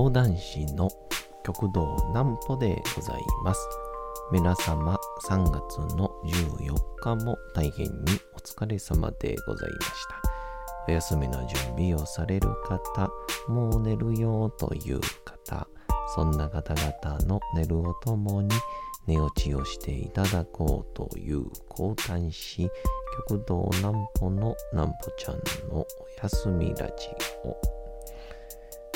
講談師の極道南歩でございます。皆様3月の14日も大変にお疲れ様でございました。お休みの準備をされる方、もう寝るよという方、そんな方々の寝るをともに寝落ちをしていただこうという講談師、極道南歩の南歩ちゃんのお休みラジオ。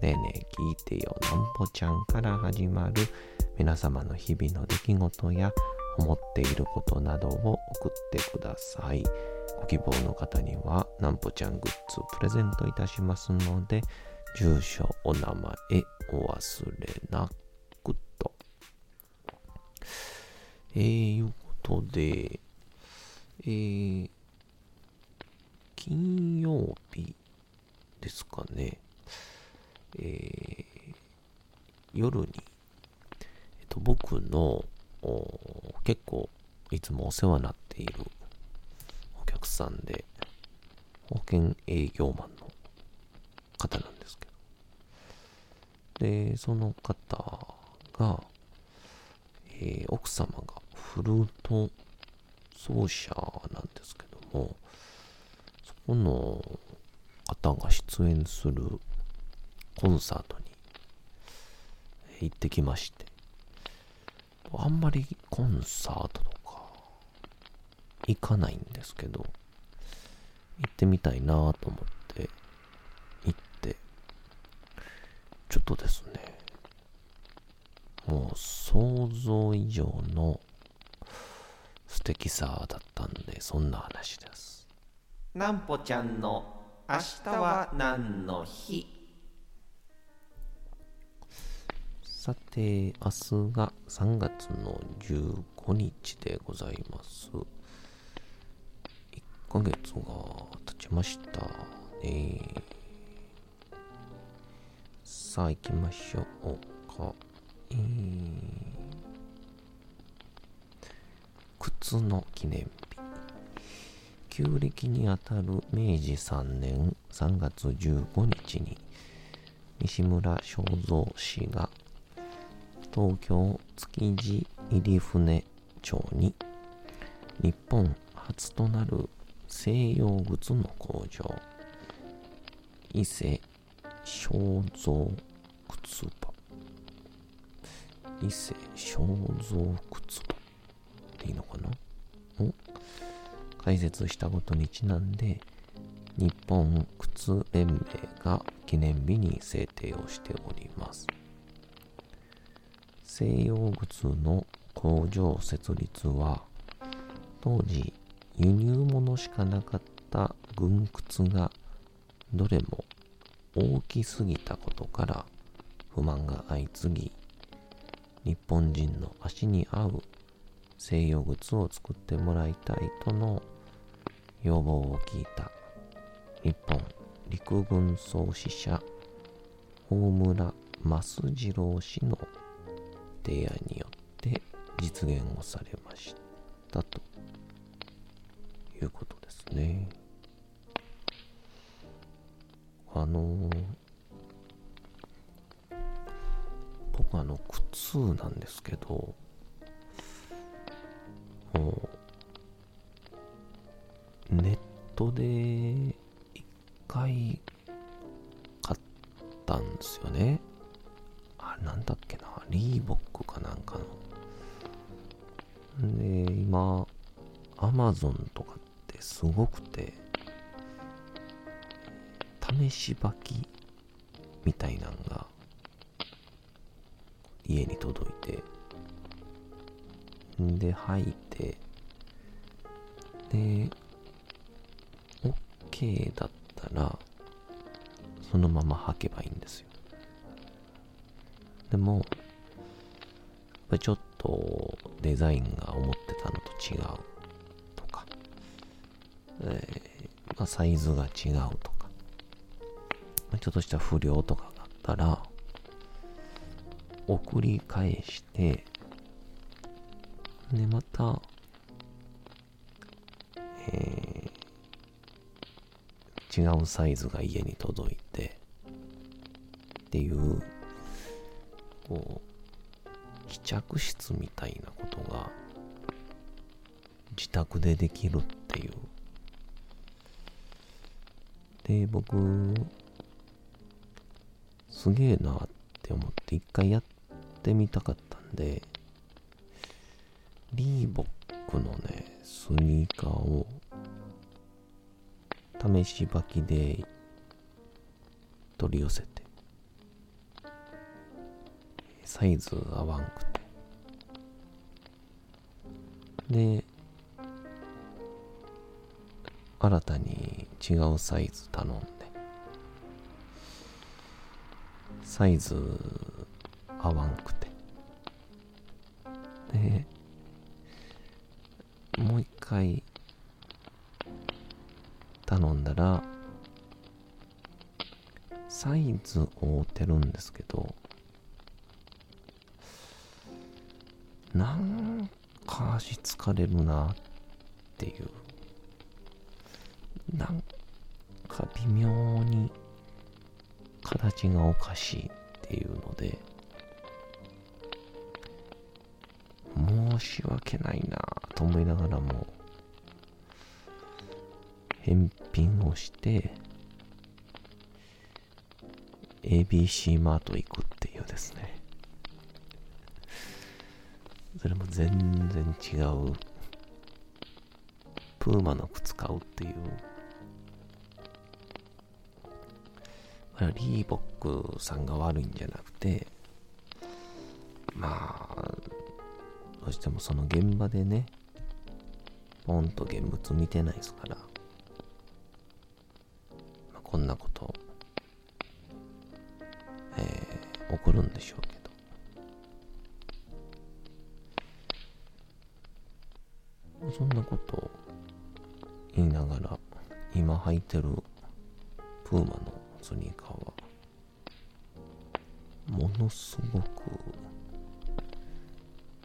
ねえねえ聞いてよなんぽちゃんから始まる皆様の日々の出来事や思っていることなどを送ってください。ご希望の方にはなんぽちゃんグッズをプレゼントいたしますので、住所、お名前お忘れなくと。えー、いうことで、えー、金曜日ですかね。えー、夜に、えっと、僕の結構いつもお世話になっているお客さんで保険営業マンの方なんですけど。でその方が、えー、奥様がフルート奏者なんですけどもそこの方が出演するコンサート行ってきまして、あんまりコンサートとか行かないんですけど、行ってみたいなと思って行って、ちょっとですね、もう想像以上の素敵さだったんで、そんな話です。なんぽちゃんの明日は何の日？さて、明日が3月の15日でございます。1ヶ月が経ちましたね。さあ行きましょうか。えー、靴の記念日。旧暦にあたる明治3年3月15日に西村正蔵氏が東京築地入船町に日本初となる西洋靴の工場伊勢正蔵靴場。伊勢正蔵靴場。っていいのかな？お？解説したことにちなんで日本靴連盟が記念日に制定をしております。西洋靴の工場設立は当時輸入物しかなかった軍靴がどれも大きすぎたことから不満が相次ぎ日本人の足に合う西洋靴を作ってもらいたいとの要望を聞いた。日本陸軍創始者大村益次郎氏の提案によって実現をされましたということですね。あのー、僕あの靴なんですけどもうネットで一回買ったんですよね。あれなんだっけな？リーボッマゾンとかってすごくて、試し履きみたいなんが家に届いて、んで、履いて、で、OK だったら、そのまま履けばいいんですよ。でも、やっぱちょっとデザインが思ってたのと違う、えーまあ、サイズが違うとか、ちょっとした不良とかがあったら、送り返して、で、また、えー違うサイズが家に届いて、っていう、こう、試着室みたいなことが、自宅でできるっていう。で、僕、すげえなって思って一回やってみたかったんで、リーボックのね、スニーカーを試し履きで取り寄せて。サイズ合わんくて。で新たに違うサイズ頼んで。サイズ合わんくて。でもう一回頼んだらサイズ合てるんですけどなんか足疲れるなっていう。なんか微妙に形がおかしいっていうので申し訳ないなと思いながらも返品をして ABC マート行くっていうですね。それも全然違う。プーマの靴買うっていうリーボックさんが悪いんじゃなくてまあどうしてもその現場でねポンと現物見てないですからまあこんなこと、えー起こるんでしょうけど。そんなこと言いながら、今履いてるプーマののすごく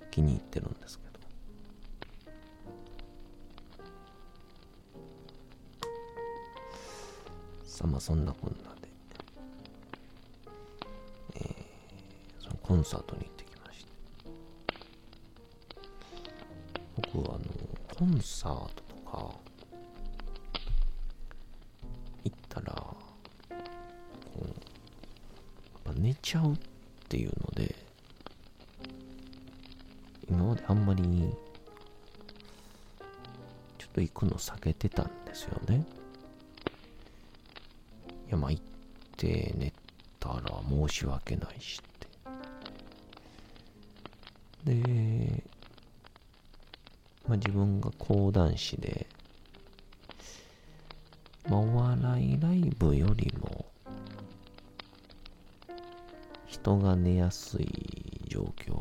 気に入ってるんですけど。さあまあそんなこんなで、えーそのコンサートに行ってきまして僕はあのコンサートとか行ったらこうやっぱ寝ちゃうってくの避けてたんですよね。いやまあ行って寝たら申し訳ないしって。でまあ自分が講談師でまあお笑いライブよりも人が寝やすい状況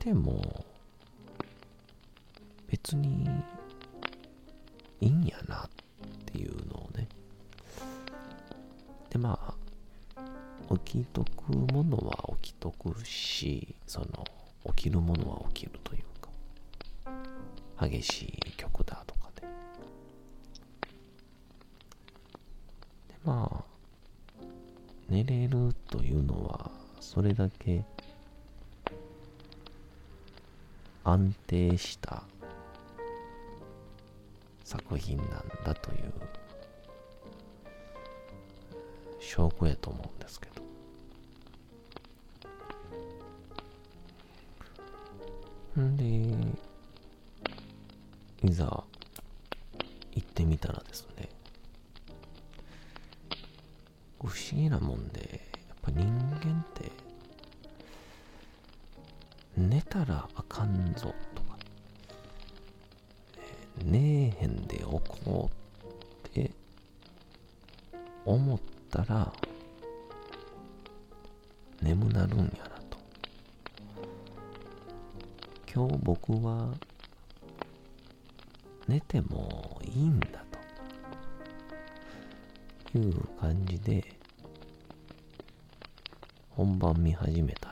ても別にいいんやなっていうのをね。でまあ起きとくものは起きとくしその起きるものは起きるというか激しい曲だとかで。でまあ寝れるというのはそれだけ安定した作品なんだという証拠やと思うんですけど。んでいざ行ってみたらですね不思議なもんでやっぱ人間って寝たらぞとか、え寝えへんでおこうって思ったら眠なるんやなと。今日僕は寝てもいいんだと。いう感じで本番見始めた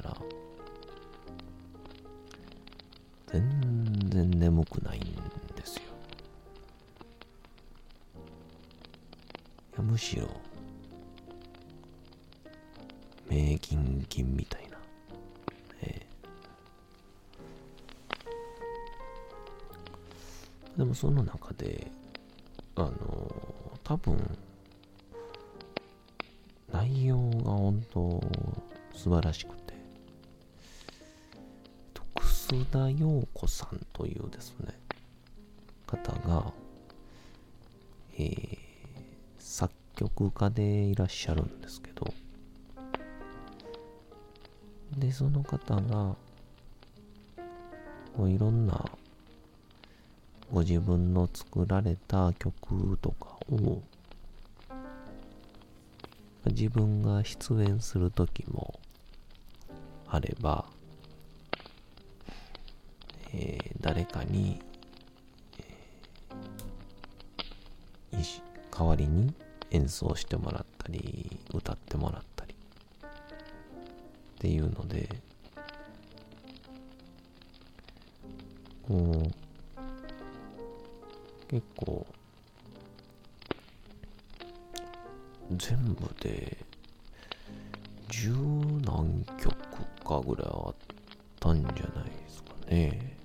むしろ目ギンギンみたいな、えーでもその中であの多分内容が本当素晴らしくて楠田陽子さんというですね方が、作曲家でいらっしゃるんですけど。でその方がこういろんなご自分の作られた曲とかを自分が出演する時もあれば、えー、誰かに、えー、代わりに演奏してもらったり歌ってもらったりっていうのでこう結構全部で十何曲かぐらいあったんじゃないですかね。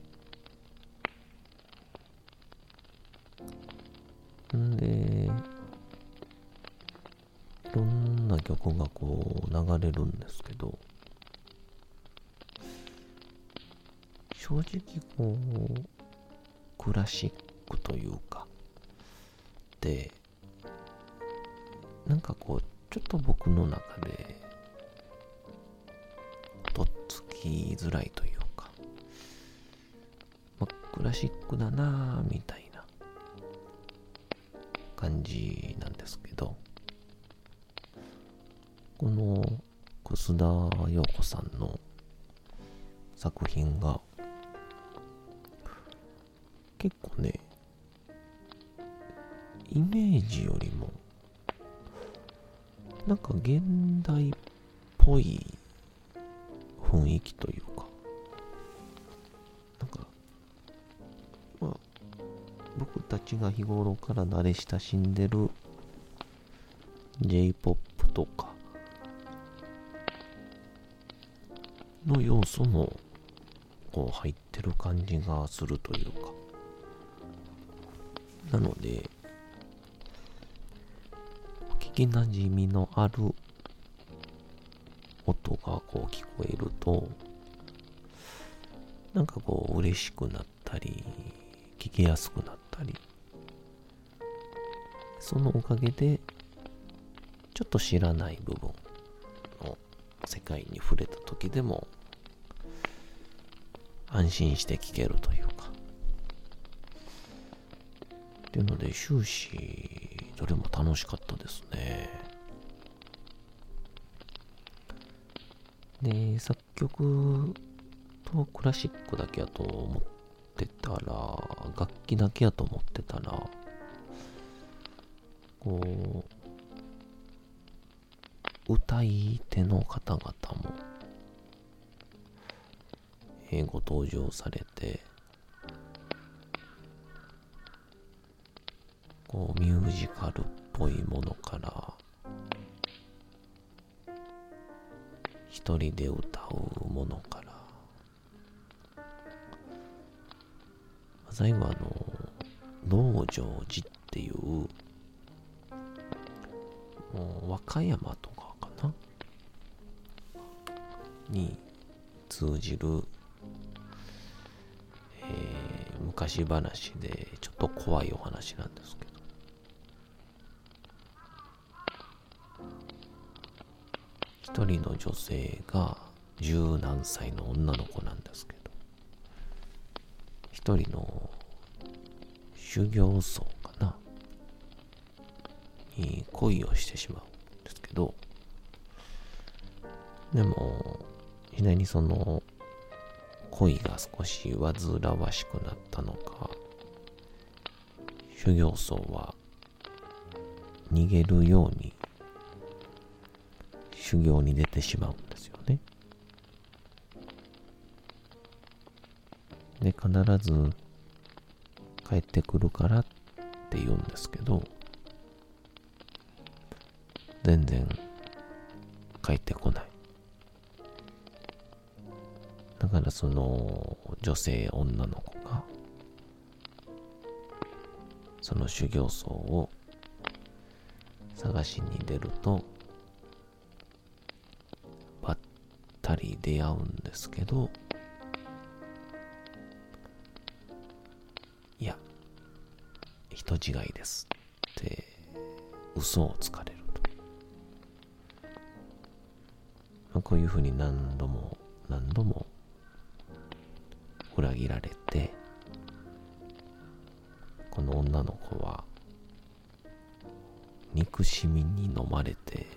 んで、な曲がこう流れるんですけど、正直こう、クラシックというか、で、なんかこう、ちょっと僕の中で、とっつきづらいというか、ま、クラシックだな、みたいな感じなんですけど、楠田陽子さんの作品が結構ねイメージよりもなんか現代っぽい雰囲気というか、なんか、まあ、僕たちが日頃から慣れ親しんでる J-POP とかの要素もこう入ってる感じがするというか、なので、聞きなじみのある音がこう聞こえると、なんかこう嬉しくなったり、聞きやすくなったり、そのおかげで、ちょっと知らない部分の世界に触れ時でも、安心して聞けるというか、っていうので終始どれも楽しかったですね。で、作曲とクラシックだけやと思ってたら、楽器だけやと思ってたら、こう、歌い手の方々も、えご登場されて、こうミュージカルっぽいものから一人で歌うものから最後あの道成寺っていう和歌山とかかな？に通じる、昔話でちょっと怖いお話なんですけど一人の女性が十何歳の女の子なんですけど、一人の修行僧かな？に恋をしてしまうんですけど、でも、次第にその恋が少し煩わしくなったのか、修行僧は逃げるように修行に出てしまうんですよね。で、必ず帰ってくるからって言うんですけど、全然帰ってこない。だからその女性、女の子が、その修行僧を探しに出ると、ばったり出会うんですけど、いや、人違いですって嘘をつかれると。まあ、こういうふうに何度も何度も裏切られて、この女の子は憎しみに飲まれて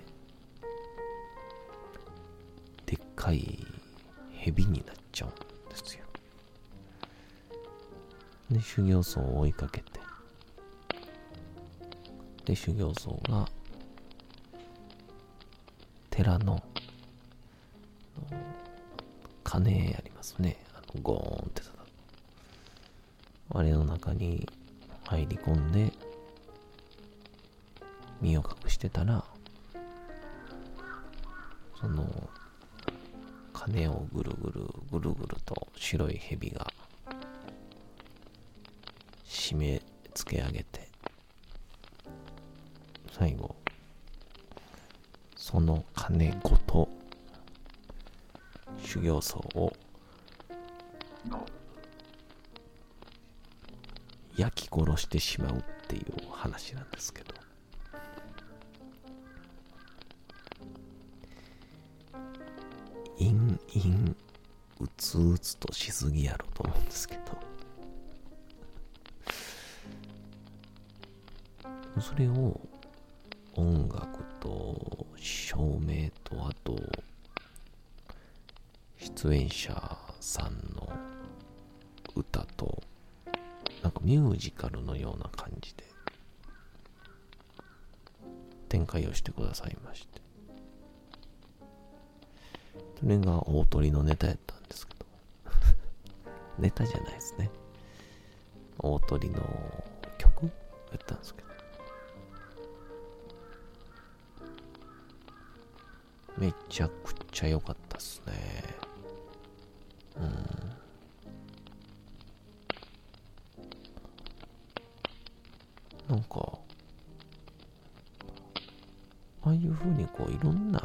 でっかい蛇になっちゃうんですよ。で修行僧を追いかけてで修行僧が寺の鐘ありますね。ゴーンってたあれの中に入り込んで身を隠してたらその鐘をぐるぐるぐるぐると白い蛇が締め付け上げて最後その鐘ごと修行僧を焼き殺してしまうっていう話なんですけど。陰陰うつうつとしすぎやろと思うんですけど。それを音楽と照明とあと出演者さんミュージカルのような感じで展開をしてくださいまして。それが大鳥のネタやったんですけど。ネタじゃないですね。大鳥の曲やったんですけど。めちゃくちゃ良かったっすね。なんかああいう風にこういろんな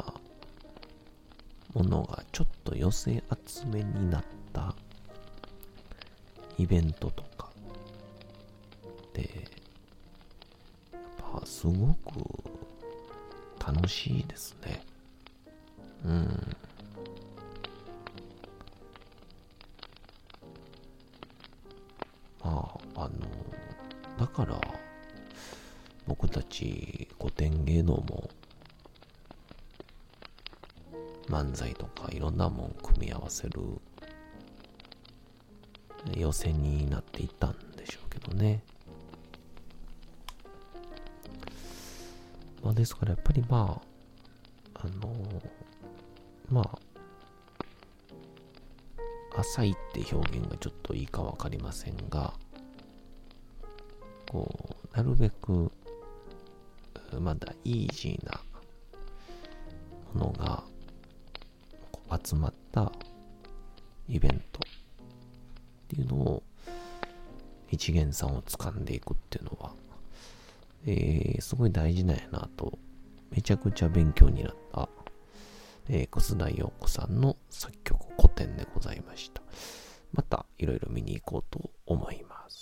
ものがちょっと寄せ集めになったイベントとかで、やっぱすごく楽しいですね。うん。まあ、あの、だから、僕たち古典芸能も漫才とかいろんなもん組み合わせる予選になっていったんでしょうけどね。まあですからやっぱりまあ、あのまあ、浅いって表現がちょっといいかわかりませんが、こう、なるべく、まだイージーなものが集まったイベントっていうのを一元さんを掴んでいくっていうのは、えー、すごい大事なんやなと、めちゃくちゃ勉強になった、えー、楠田陽子さんの作曲古典でございました。またいろいろ見に行こうと思います。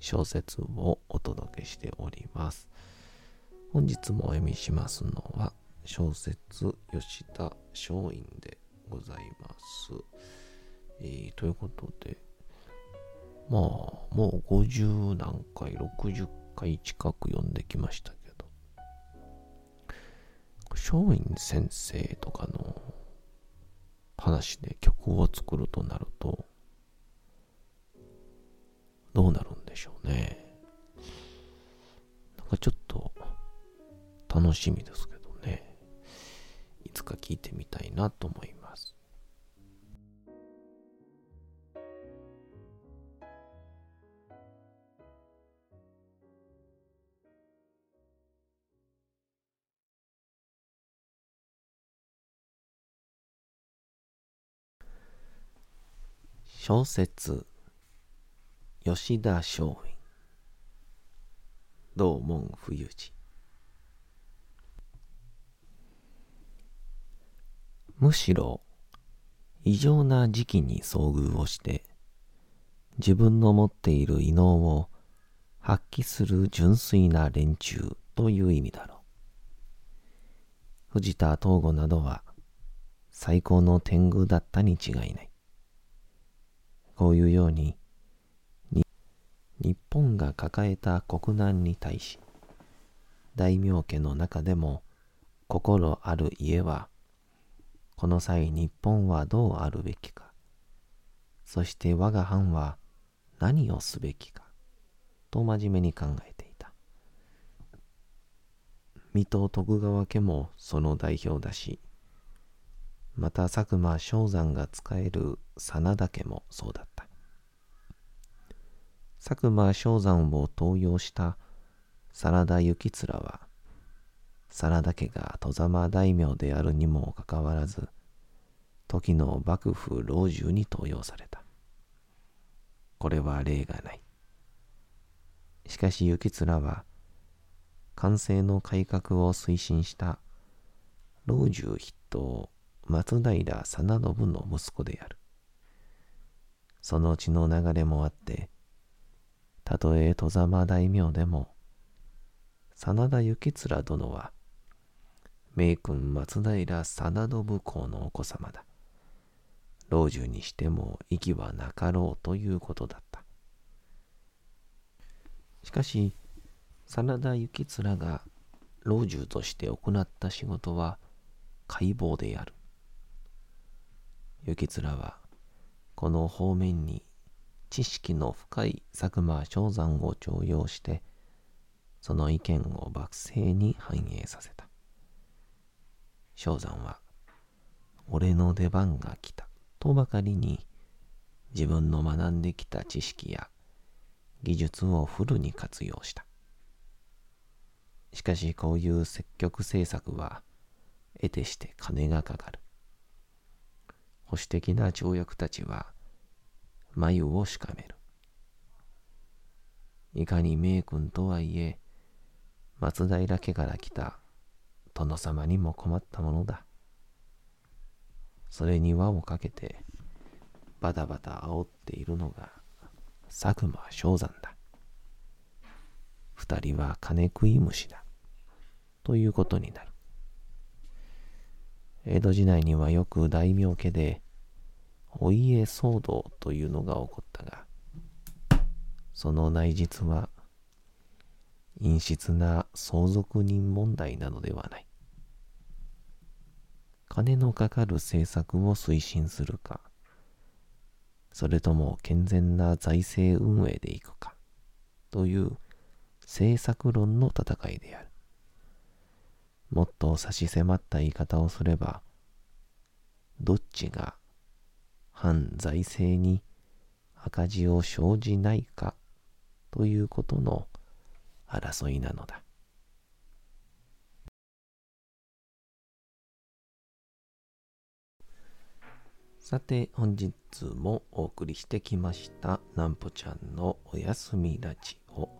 小説をお届けしております。本日もお読みしますのは小説吉田松陰でございます。えー、ということで、まあ、もう50何回、60回近く読んできましたけど、松陰先生とかの話で曲を作るとなると、どうなるんでしょうね。なんかちょっと楽しみですけどね。いつか聞いてみたいなと思います。小説吉田松陰道門冬治むしろ異常な時期に遭遇をして自分の持っている異能を発揮する純粋な連中という意味だろう。藤田東吾などは最高の天狗だったに違いない。こういうように日本が抱えた国難に対し、大名家の中でも心ある家は、この際日本はどうあるべきか、そして我が藩は何をすべきか、と真面目に考えていた。水戸徳川家もその代表だし、また佐久間正山が仕える真田家もそうだった。佐久間正山を登用した真田幸面は、真田家が戸様大名であるにもかかわらず、時の幕府老中に登用された。これは例がない。しかし幸面は、官政の改革を推進した老中筆頭松平定信の息子である。その血の流れもあって、たとえ戸様大名でも、真田幸面殿は、名君松平真信公のお子様だ。老中にしても息はなかろうということだった。しかし、真田幸面が老中として行った仕事は解剖である。幸面は、この方面に知識の深い佐久間正山を重用して、その意見を幕政に反映させた。正山は、俺の出番が来たとばかりに、自分の学んできた知識や技術をフルに活用した。しかしこういう積極政策は得てして金がかかる。保守的な条約たちは眉をしかめる。いかに名君とはいえ、松平家から来た殿様にも困ったものだ。それに輪をかけて、バタバタ煽っているのが佐久間正山だ。二人は金食い虫だ。ということになる。江戸時代にはよく大名家でお家騒動というのが起こったが、その内実は陰湿な相続人問題なのではない。金のかかる政策を推進するか、それとも健全な財政運営でいくか、という政策論の戦いである。もっと差し迫った言い方をすれば、どっちが反財政に赤字を生じないかということの争いなのだ。さて本日もお送りしてきましたなんぽちゃんのおやすみラジオ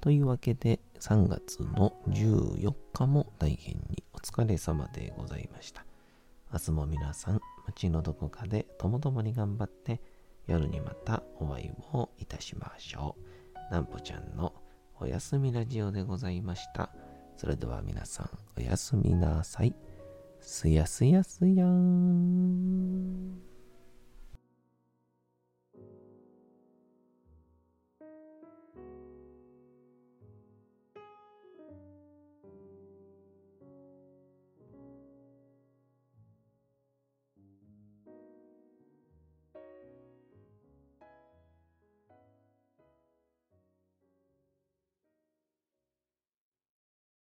というわけで3月の14日も大変にお疲れ様でございました明日も皆さん街のどこかでともともに頑張って夜にまたお会いをいたしましょうなんぽちゃんのおやすみラジオでございましたそれでは皆さんおやすみなさい。すやすやすやーん。